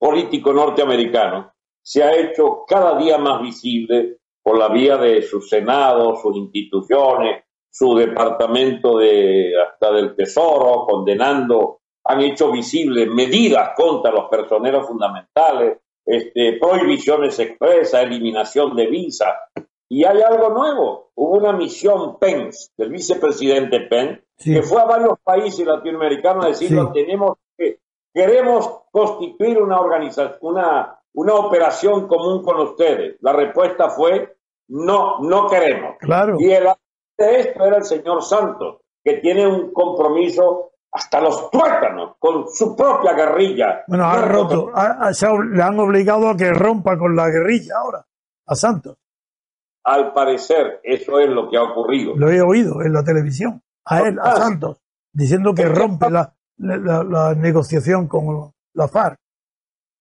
político norteamericano se ha hecho cada día más visible por la vía de su Senado, sus instituciones, su departamento de hasta del Tesoro, condenando, han hecho visibles medidas contra los personeros fundamentales, este, prohibiciones expresas, eliminación de visas. Y hay algo nuevo. Hubo una misión Pence, del vicepresidente Pence, que fue a varios países latinoamericanos a decir, tenemos que, queremos constituir una organización, una, una operación común con ustedes. La respuesta fue, no, no queremos. Claro. Y el de esto era el señor Santos, que tiene un compromiso hasta los tuétanos con su propia guerrilla. Bueno, ha roto, le han obligado a que rompa con la guerrilla ahora, a Santos. al parecer, eso es lo que ha ocurrido. Lo he oído en la televisión, a él, a Santos, diciendo que rompe la, la, negociación con la FARC.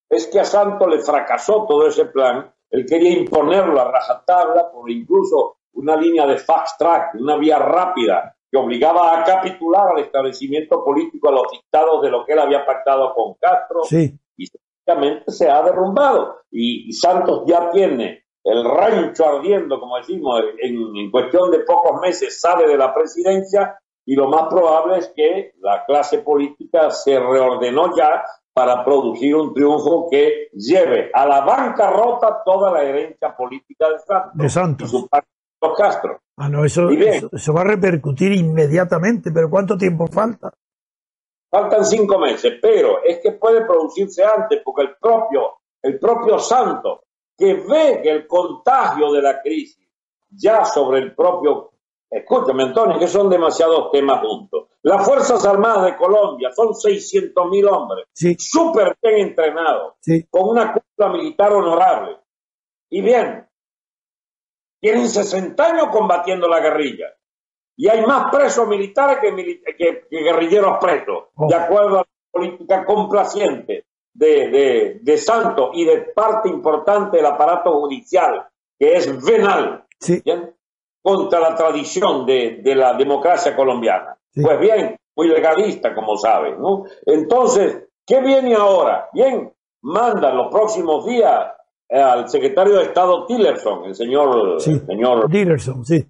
Es que a Santos le fracasó todo ese plan. Él quería imponerlo a rajatabla por incluso una línea de fast track, una vía rápida que obligaba a capitular al establecimiento político a los dictados de lo que él había pactado con Castro. Sí. Y sencillamente se ha derrumbado. Y, Santos ya tiene el rancho ardiendo, como decimos, en, en, cuestión de pocos meses sale de la presidencia y lo más probable es que la clase política se reordenó ya para producir un triunfo que lleve a la bancarrota toda la herencia política de Santos. De Santos. Y su partido Castro. Ah, no, eso, eso, va a repercutir inmediatamente, pero ¿cuánto tiempo falta? Faltan cinco meses, pero es que puede producirse antes, porque el propio, el propio Santos, que ve que el contagio de la crisis ya sobre el propio Escúchame, Antonio, que son demasiados temas juntos. Las Fuerzas Armadas de Colombia son 600 mil hombres, súper bien entrenados, con una cúpula militar honorable. Y bien, tienen 60 años combatiendo la guerrilla. Y hay más presos militares que, guerrilleros presos, de oh. acuerdo a la política complaciente de, de, Santos y de parte importante del aparato judicial, que es venal. ¿bien? Contra la tradición de, la democracia colombiana. Pues bien, muy legalista, como saben, ¿no? Entonces, ¿qué viene ahora? Bien, manda los próximos días eh, al secretario de Estado Tillerson, el señor... señor Tillerson, sí.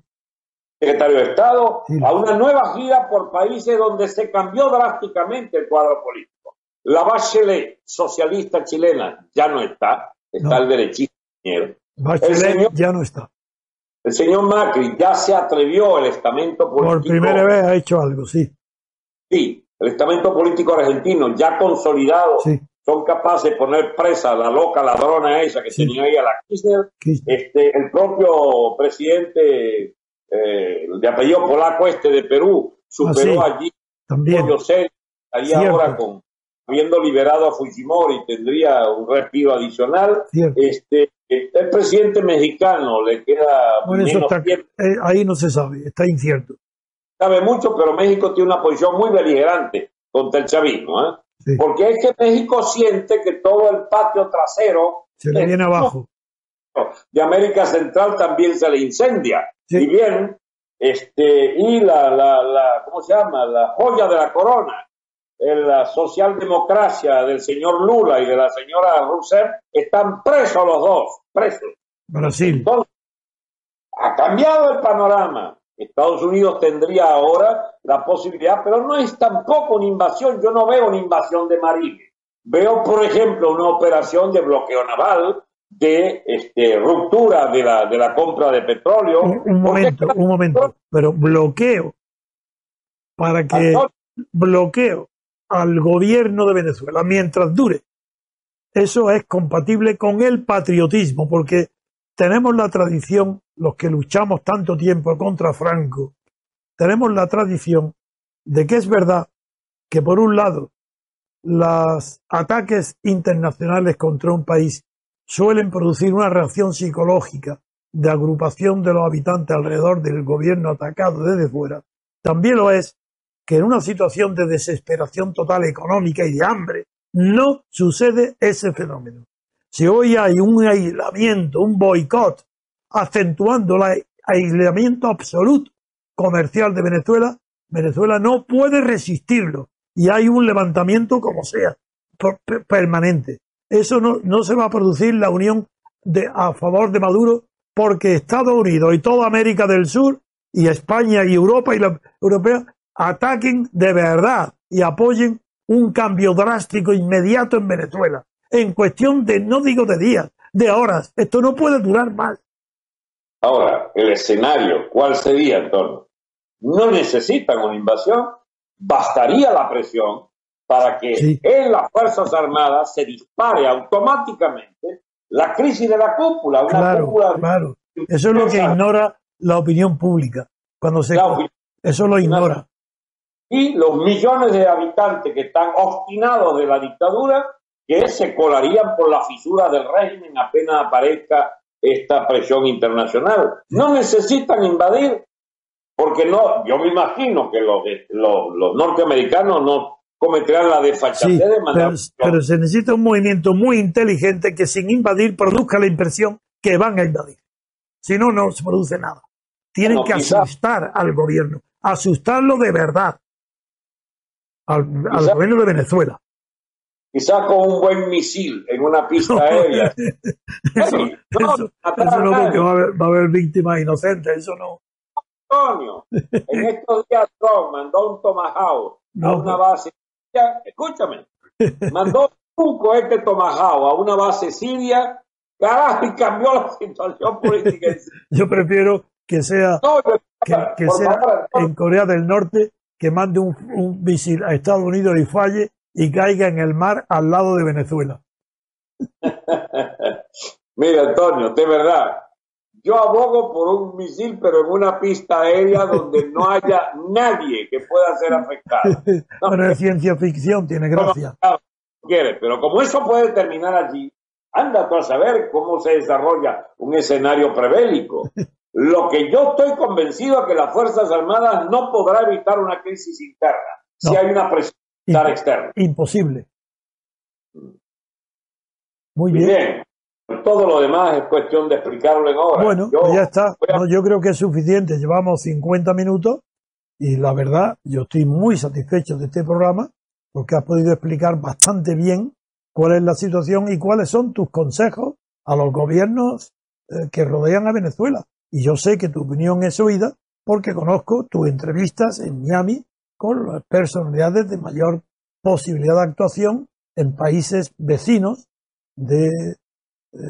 Secretario de Estado, a una nueva gira por países donde se cambió drásticamente el cuadro político. La Bachelet, socialista chilena, ya no está, está el derechista. Bachelet ya no está. El señor Macri ya se atrevió, el estamento político. Por primera vez ha hecho algo, sí. Sí, el estamento político argentino ya consolidado. Son capaces de poner presa a la loca ladrona esa que tenía ahí a la Kirchner. Este, el propio presidente eh, de apellido polaco este de Perú superó ah, allí También. estaría ahora con habiendo liberado a Fujimori tendría un respiro adicional. Este, el presidente mexicano le queda eh, ahí no se sabe, está incierto. Sabe mucho, pero México tiene una posición muy beligerante contra el chavismo, ¿eh? porque es que México siente que todo el patio trasero se le viene abajo. De América Central también se le incendia. Y bien, este, y la, la, la, ¿cómo se llama? La joya de la corona, la socialdemocracia del señor Lula y de la señora Rousseff están presos los dos, presos. Brasil. ha cambiado el panorama. Estados Unidos tendría ahora la posibilidad, pero no es tampoco una invasión. Yo no veo una invasión de marines. Veo, por ejemplo, una operación de bloqueo naval, de este, ruptura de la, de la compra de petróleo. Un, momento, un momento, pero bloqueo para que bloqueo al gobierno de Venezuela mientras dure. Eso es compatible con el patriotismo, porque tenemos la tradición, los que luchamos tanto tiempo contra Franco, tenemos la tradición de que es verdad que por un lado los ataques internacionales contra un país suelen producir una reacción psicológica de agrupación de los habitantes alrededor del gobierno atacado desde fuera, también lo es que en una situación de desesperación total económica y de hambre no sucede ese fenómeno. Si hoy hay un aislamiento, un boicot, acentuando el aislamiento absoluto comercial de Venezuela, Venezuela no puede resistirlo y hay un levantamiento como sea, permanente. Eso no, se va a producir la unión a favor de Maduro porque Estados Unidos y toda América del Sur y España y Europa y la europea ataquen de verdad y apoyen un cambio drástico inmediato en Venezuela, en cuestión de, no digo de días, de horas. Esto no puede durar más. Ahora, el escenario, ¿cuál sería, Antonio? No necesitan una invasión, bastaría la presión para que en las Fuerzas Armadas se dispare automáticamente la crisis de la cúpula. claro, claro. Eso es lo que ignora la opinión pública. Cuando se... Eso lo ignora y los millones de habitantes que están obstinados de la dictadura que se colarían por la fisura del régimen apenas aparezca esta presión internacional. No necesitan invadir, porque no, yo me imagino que los, los, norteamericanos no cometerán la desfachatez de mandar. Pero, se necesita un movimiento muy inteligente que sin invadir produzca la impresión que van a invadir. Si no, no se produce nada. Tienen que asustar al gobierno, asustarlo de verdad, al, al gobierno de Venezuela quizás con un buen misil en una pista aérea. eso, no, porque va a, haber, víctimas inocentes, eso no. Antonio, en estos días Trump mandó un Tomahawk a una base. Escúchame, mandó un cohete Tomahawk a una base siria, carajo, y cambió la situación política. Yo prefiero que sea, que, sea en Corea del Norte que mande un, un misil a Estados Unidos y falle y caiga en el mar al lado de Venezuela. Mira, Antonio, de verdad, yo abogo por un misil, pero en una pista aérea donde no haya nadie que pueda ser afectado. No, es ciencia ficción, tiene gracia. pero como eso puede terminar allí, anda tú a saber cómo se desarrolla un escenario prebélico. Lo que yo estoy convencido es que las Fuerzas Armadas no podrá evitar una crisis interna si hay una presión externo. Imposible. Muy bien. Todo lo demás es cuestión de explicarlo en horas. Bueno, ya está. yo creo que es suficiente. Llevamos 50 minutos y la verdad, yo estoy muy satisfecho de este programa porque has podido explicar bastante bien cuál es la situación y cuáles son tus consejos a los gobiernos eh, que rodean a Venezuela. Y yo sé que tu opinión es oída porque conozco tus entrevistas en Miami con las personalidades de mayor posibilidad de actuación en países vecinos de eh,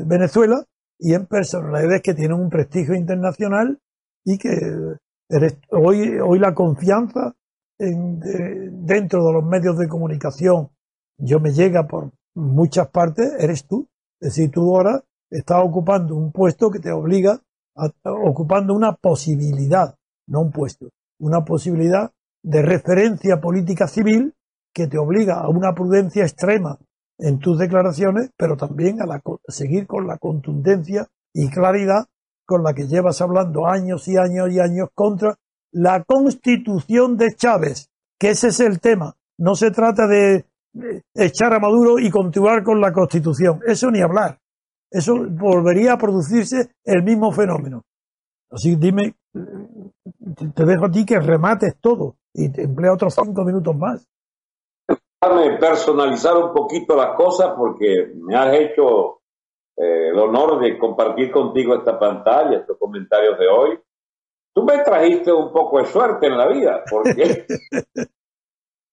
Venezuela y en personalidades que tienen un prestigio internacional y que hoy, hoy la confianza en, dentro de los medios de comunicación yo me llega por muchas partes, eres tú. Es decir, tú ahora estás ocupando un puesto que te obliga ocupando una posibilidad, no un puesto, una posibilidad de referencia política civil que te obliga a una prudencia extrema en tus declaraciones, pero también a, seguir con la contundencia y claridad con la que llevas hablando años y años y años contra la constitución de Chávez, que ese es el tema. No se trata de echar a Maduro y continuar con la constitución. Eso ni hablar. Eso volvería a producirse el mismo fenómeno. Así dime, te dejo a ti que remates todo y te emplea otros cinco minutos más. Déjame personalizar un poquito las cosas porque me has hecho eh, el honor de compartir contigo esta pantalla, estos comentarios de hoy. Tú me trajiste un poco de suerte en la vida, porque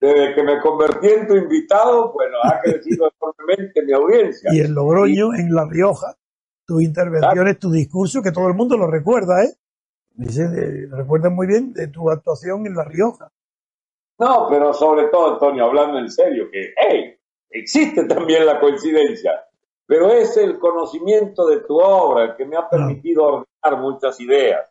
desde que me convertí en tu invitado, bueno, ha crecido enormemente mi audiencia. Y en Logroño, en La Rioja, tu intervención, tu discurso, que todo el mundo lo recuerda, ¿eh? Dice, eh, recuerdan muy bien de tu actuación en La Rioja. No, pero sobre todo, Antonio, hablando en serio, que, hey, existe también la coincidencia, pero es el conocimiento de tu obra el que me ha permitido ordenar muchas ideas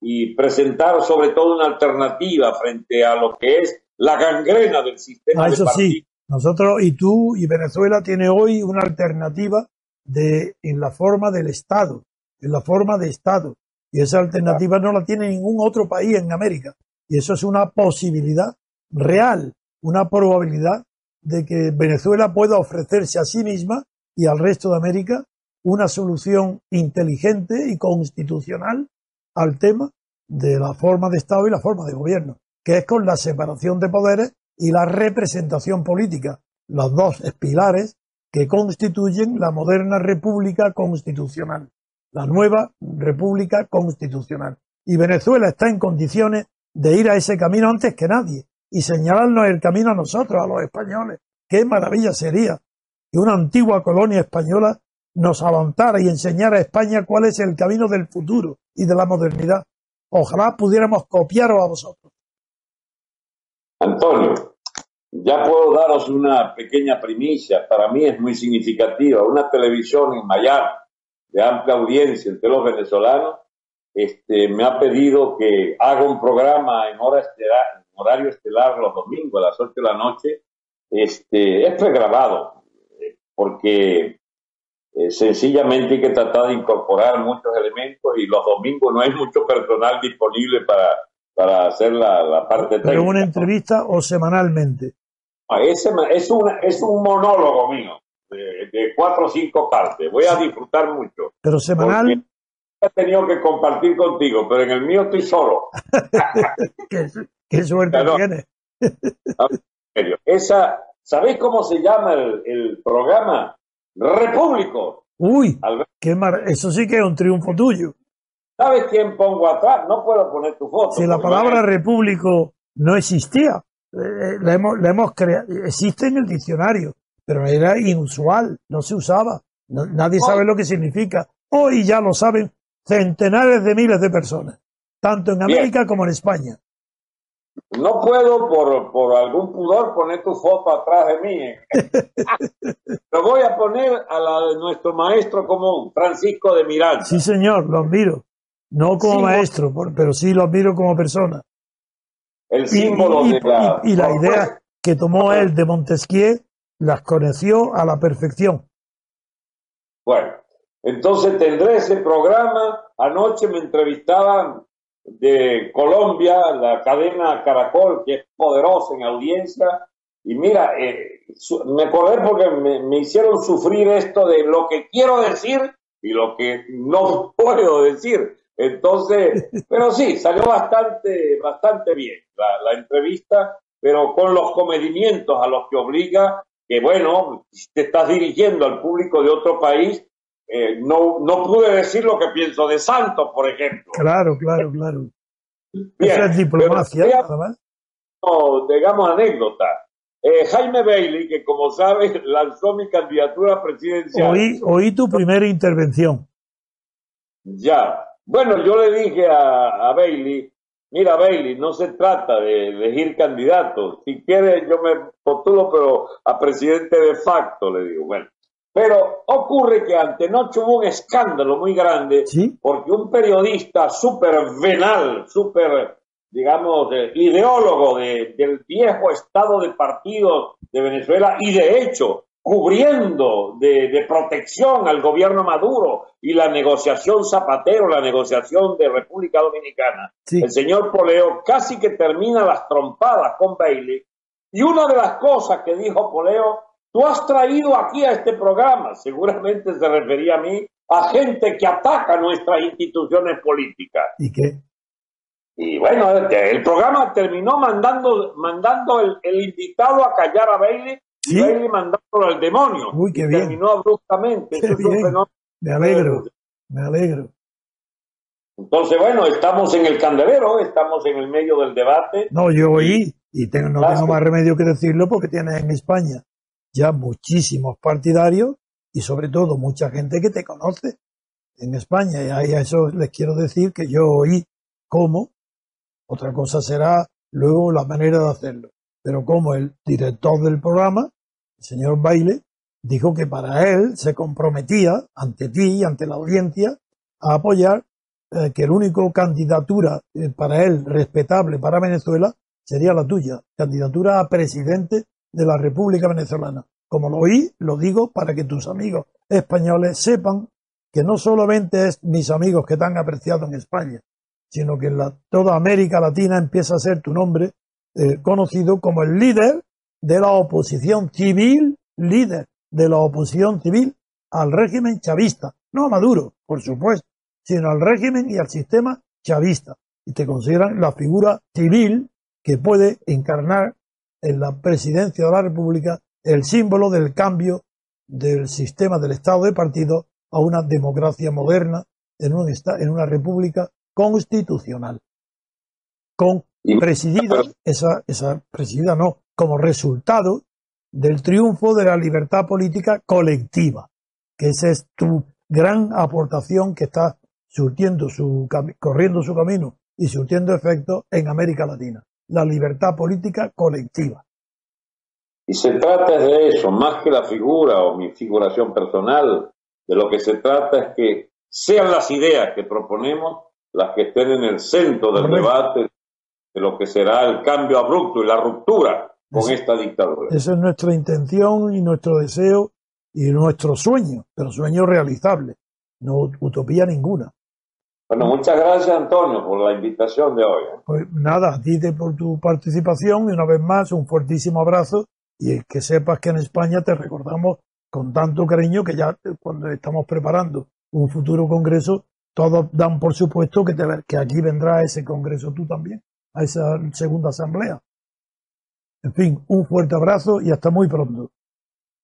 y presentar sobre todo una alternativa frente a lo que es la gangrena del sistema. Ah, eso sí, nosotros y tú y Venezuela tiene hoy una alternativa de, en la forma del Estado, en la forma de Estado. Y esa alternativa no la tiene ningún otro país en América. Y eso es una posibilidad real, una probabilidad de que Venezuela pueda ofrecerse a sí misma y al resto de América una solución inteligente y constitucional al tema de la forma de Estado y la forma de gobierno, que es con la separación de poderes y la representación política, los dos pilares que constituyen la moderna república constitucional, la nueva república constitucional. Y Venezuela está en condiciones de ir a ese camino antes que nadie, y señalarnos el camino a nosotros, a los españoles. Qué maravilla sería que una antigua colonia española nos avanzara y enseñara a España cuál es el camino del futuro y de la modernidad. Ojalá pudiéramos copiaros a vosotros. Antonio, ya puedo daros una pequeña primicia, para mí es muy significativa. Una televisión en Miami de amplia audiencia entre los venezolanos este, me ha pedido que haga un programa en horario estelar los domingos a las 8 de la noche, este, es pregrabado, porque eh, sencillamente hay que tratar de incorporar muchos elementos y los domingos no hay mucho personal disponible para, para hacer la, parte técnica. ¿Pero una entrevista o semanalmente? Ah, ese, es, una, es un monólogo mío de, cuatro o cinco partes. Voy a disfrutar mucho. ¿Pero semanal? He tenido que compartir contigo, pero en el mío estoy solo. qué, suerte tienes. Esa, ¿Sabéis cómo se llama el, programa? Repúblico. Uy, qué mar... eso sí que es un triunfo tuyo. ¿Sabes quién pongo atrás? No puedo poner tu foto. Si la palabra repúblico no existía, eh, eh, la hemos, la hemos creado, existe en el diccionario, pero era inusual, no se usaba. nadie sabe lo que significa. Hoy ya lo saben centenares de miles de personas, tanto en América como en España. No puedo por, por, algún pudor poner tu foto atrás de mí. ¿eh? Lo voy a poner a la de nuestro maestro común, Francisco de Miranda. Sí, señor, lo admiro. No como maestro, pero sí lo admiro como persona. El símbolo y, de la... Y, la idea que tomó él de Montesquieu las conoció a la perfección. Bueno, entonces tendré ese programa. Anoche me entrevistaban de Colombia, la cadena Caracol, que es poderosa en audiencia. Y mira, eh, me acordé porque me, hicieron sufrir esto de lo que quiero decir y lo que no puedo decir. Entonces, pero sí, salió bastante, bastante bien la, entrevista, pero con los comedimientos a los que obliga que, bueno, te estás dirigiendo al público de otro país eh, no, no pude decir lo que pienso de Santos, por ejemplo. Claro, claro, claro. Esa es diplomacia, No, digamos anécdota. Eh, Jaime Bailey, que como sabes, lanzó mi candidatura presidencial. Oí, oí tu primera intervención. Ya. Bueno, yo le dije a, a Bailey, mira Bailey, no se trata de elegir candidatos. Si quieres, yo me postulo, pero a presidente de facto, le digo. Bueno, pero ocurre que antenoche hubo un escándalo muy grande porque un periodista súper venal, súper, digamos, ideólogo del viejo estado de partidos de Venezuela y de hecho cubriendo de, protección al gobierno Maduro y la negociación Zapatero, la negociación de República Dominicana. El señor Poleo casi que termina las trompadas con Bailey y una de las cosas que dijo Poleo Tú has traído aquí a este programa, seguramente se refería a mí, a gente que ataca nuestras instituciones políticas. ¿Y qué? Y bueno, el programa terminó mandando, mandando el, invitado a callar a Bailey Bailey mandándolo al demonio. Uy, qué bien. Terminó abruptamente. me alegro, me alegro. Entonces, bueno, estamos en el candelero, estamos en el medio del debate. No, yo oí, y tengo, no tengo más remedio que decirlo porque tienes en España ya muchísimos partidarios y sobre todo mucha gente que te conoce en España. Y a eso les quiero decir que yo oí cómo, otra cosa será luego la manera de hacerlo, pero como el director del programa, el señor Baile, dijo que para él se comprometía ante ti y ante la audiencia a apoyar eh, que la única candidatura eh, para él respetable para Venezuela sería la tuya, candidatura a presidente de la República Venezolana. Como lo oí, lo digo para que tus amigos españoles sepan que no solamente es mis amigos que te han apreciado en España, sino que en la, toda América Latina empieza a ser tu nombre eh, conocido como el líder de la oposición civil, líder de la oposición civil al régimen chavista, no a Maduro, por supuesto, sino al régimen y al sistema chavista. Y te consideran la figura civil que puede encarnar en la presidencia de la República el símbolo del cambio del sistema del Estado de partido a una democracia moderna en, un en una república constitucional. Con presidida, esa, esa presidida no, como resultado del triunfo de la libertad política colectiva, que esa es tu gran aportación que está surtiendo su, corriendo su camino y surtiendo efecto en América Latina la libertad política colectiva. Y se trata de eso, más que la figura o mi figuración personal, de lo que se trata es que sean las ideas que proponemos las que estén en el centro del debate de lo que será el cambio abrupto y la ruptura con esta dictadura. Esa es nuestra intención y nuestro deseo y nuestros sueños, pero sueños realizables, no utopía ninguna. Bueno, muchas gracias Antonio por la invitación de hoy. ¿eh? Pues nada, a ti por tu participación y una vez más un fuertísimo abrazo y que sepas que en España te recordamos con tanto cariño que ya cuando estamos preparando un futuro congreso, todos dan por supuesto que, te, que aquí vendrá ese congreso tú también, a esa segunda asamblea. En fin, un fuerte abrazo y hasta muy pronto.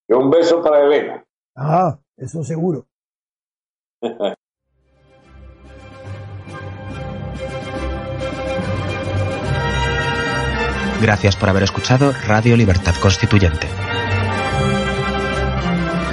Y un beso para Elena. Ah, eso seguro. Gracias por haber escuchado Radio Libertad Constituyente.